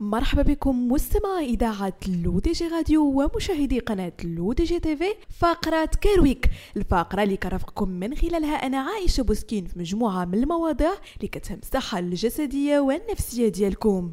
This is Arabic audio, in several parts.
مرحبا بكم مستمعي إذاعة L'ODJ Radio ومشاهدي قناة L'ODJ TV فقرة Care Week الفقرة اللي كرفقكم من خلالها أنا عايشة بوسكين في مجموعة من المواضيع اللي كتهم الصحة الجسدية والنفسية ديالكم.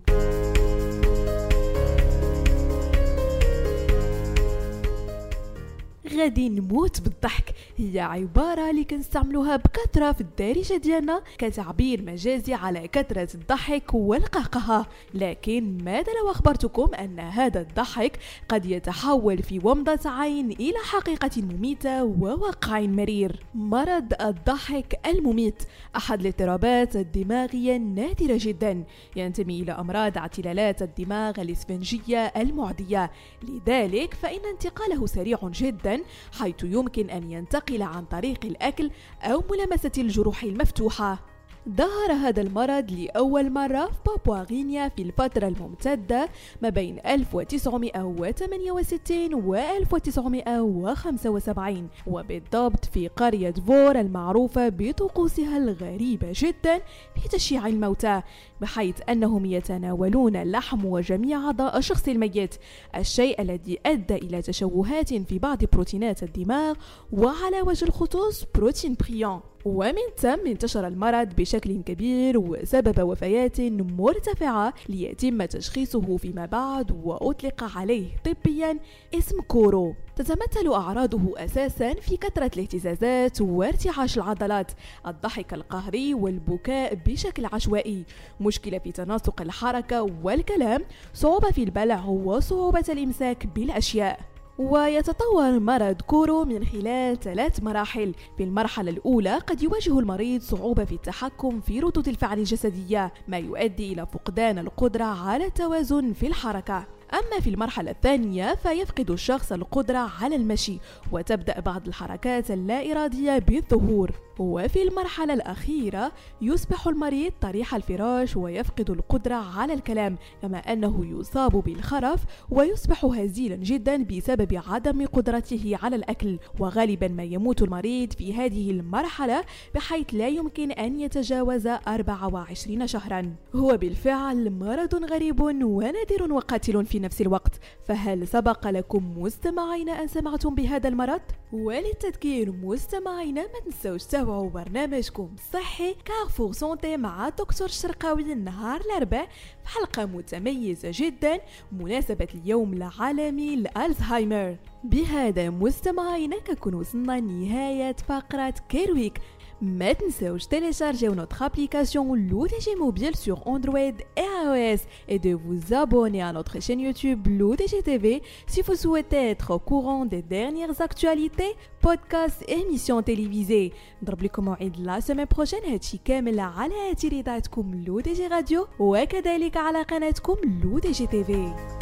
غادي نموت بالضحك. هي عبارة اللي كنستعملوها بكثرة في الدارجة ديالنا كتعبير مجازي على كثرة الضحك والقهقهة لكن ماذا لو أخبرتكم أن هذا الضحك قد يتحول في ومضة عين إلى حقيقة مميتة وواقع مرير؟ مرض الضحك المميت. أحد الاضطرابات الدماغية النادرة جدا. ينتمي إلى أمراض اعتلالات الدماغ الإسفنجية المعدية. لذلك فإن انتقاله سريع جدا حيث يمكن أن ينتقل عن طريق الأكل أو ملامسة الجروح المفتوحة. ظهر هذا المرض لأول مرة في بابوا غينيا في الفترة الممتدة ما بين 1968 و 1975 وبالضبط في قرية فور المعروفة بطقوسها الغريبة جدا في تشييع الموتى بحيث أنهم يتناولون اللحم وجميع أعضاء الشخص الميت الشيء الذي أدى إلى تشوهات في بعض بروتينات الدماغ وعلى وجه الخصوص بروتين بريون ومن ثم انتشر المرض بشكل كبير وسبب وفيات مرتفعة ليتم تشخيصه فيما بعد وأطلق عليه طبيا اسم كورو. تتمثل أعراضه أساسا في كثرة الاهتزازات وارتعاش العضلات الضحك القهري والبكاء بشكل عشوائي. مشكلة في تناسق الحركة والكلام صعوبة في البلع وصعوبة الإمساك بالأشياء. ويتطور مرض كورو من خلال ثلاث مراحل. في المرحلة الأولى قد يواجه المريض صعوبة في التحكم في ردود الفعل الجسدية ما يؤدي إلى فقدان القدرة على التوازن في الحركة. أما في المرحلة الثانية فيفقد الشخص القدرة على المشي وتبدأ بعض الحركات اللا إرادية بالظهور. وفي المرحلة الأخيرة يصبح المريض طريح الفراش ويفقد القدرة على الكلام كما أنه يصاب بالخرف ويصبح هزيلا جدا بسبب عدم قدرته على الأكل. وغالبا ما يموت المريض في هذه المرحلة بحيث لا يمكن أن يتجاوز 24 شهرا. هو بالفعل مرض غريب ونادر وقاتل في نفس الوقت فهل سبق لكم مستمعين أن سمعتم بهذا المرض؟ وللتذكير مستمعينا ما تنسوش تابعوا برنامجكم الصحي Carrefour Santé مع دكتور الشرقاوي نهار الأربعاء في حلقة متميزة جدا مناسبة اليوم العالمي لألزهايمر بهذا مستمعينا كنكون وصلنا نهاية فقرة Care Week ما تنساوش télécharger notre application l'ODG Mobile sur Android et iOS et de vous abonner à notre chaîne YouTube l'ODG TV si vous souhaitez être au courant des dernières actualités, podcasts et émissions télévisées. نضرب لكم موعد la semaine prochaine هادشي كامل على اثير اذاعتكم لو دي جي راديو وكذلك على قناتكم لو دي جي تيفي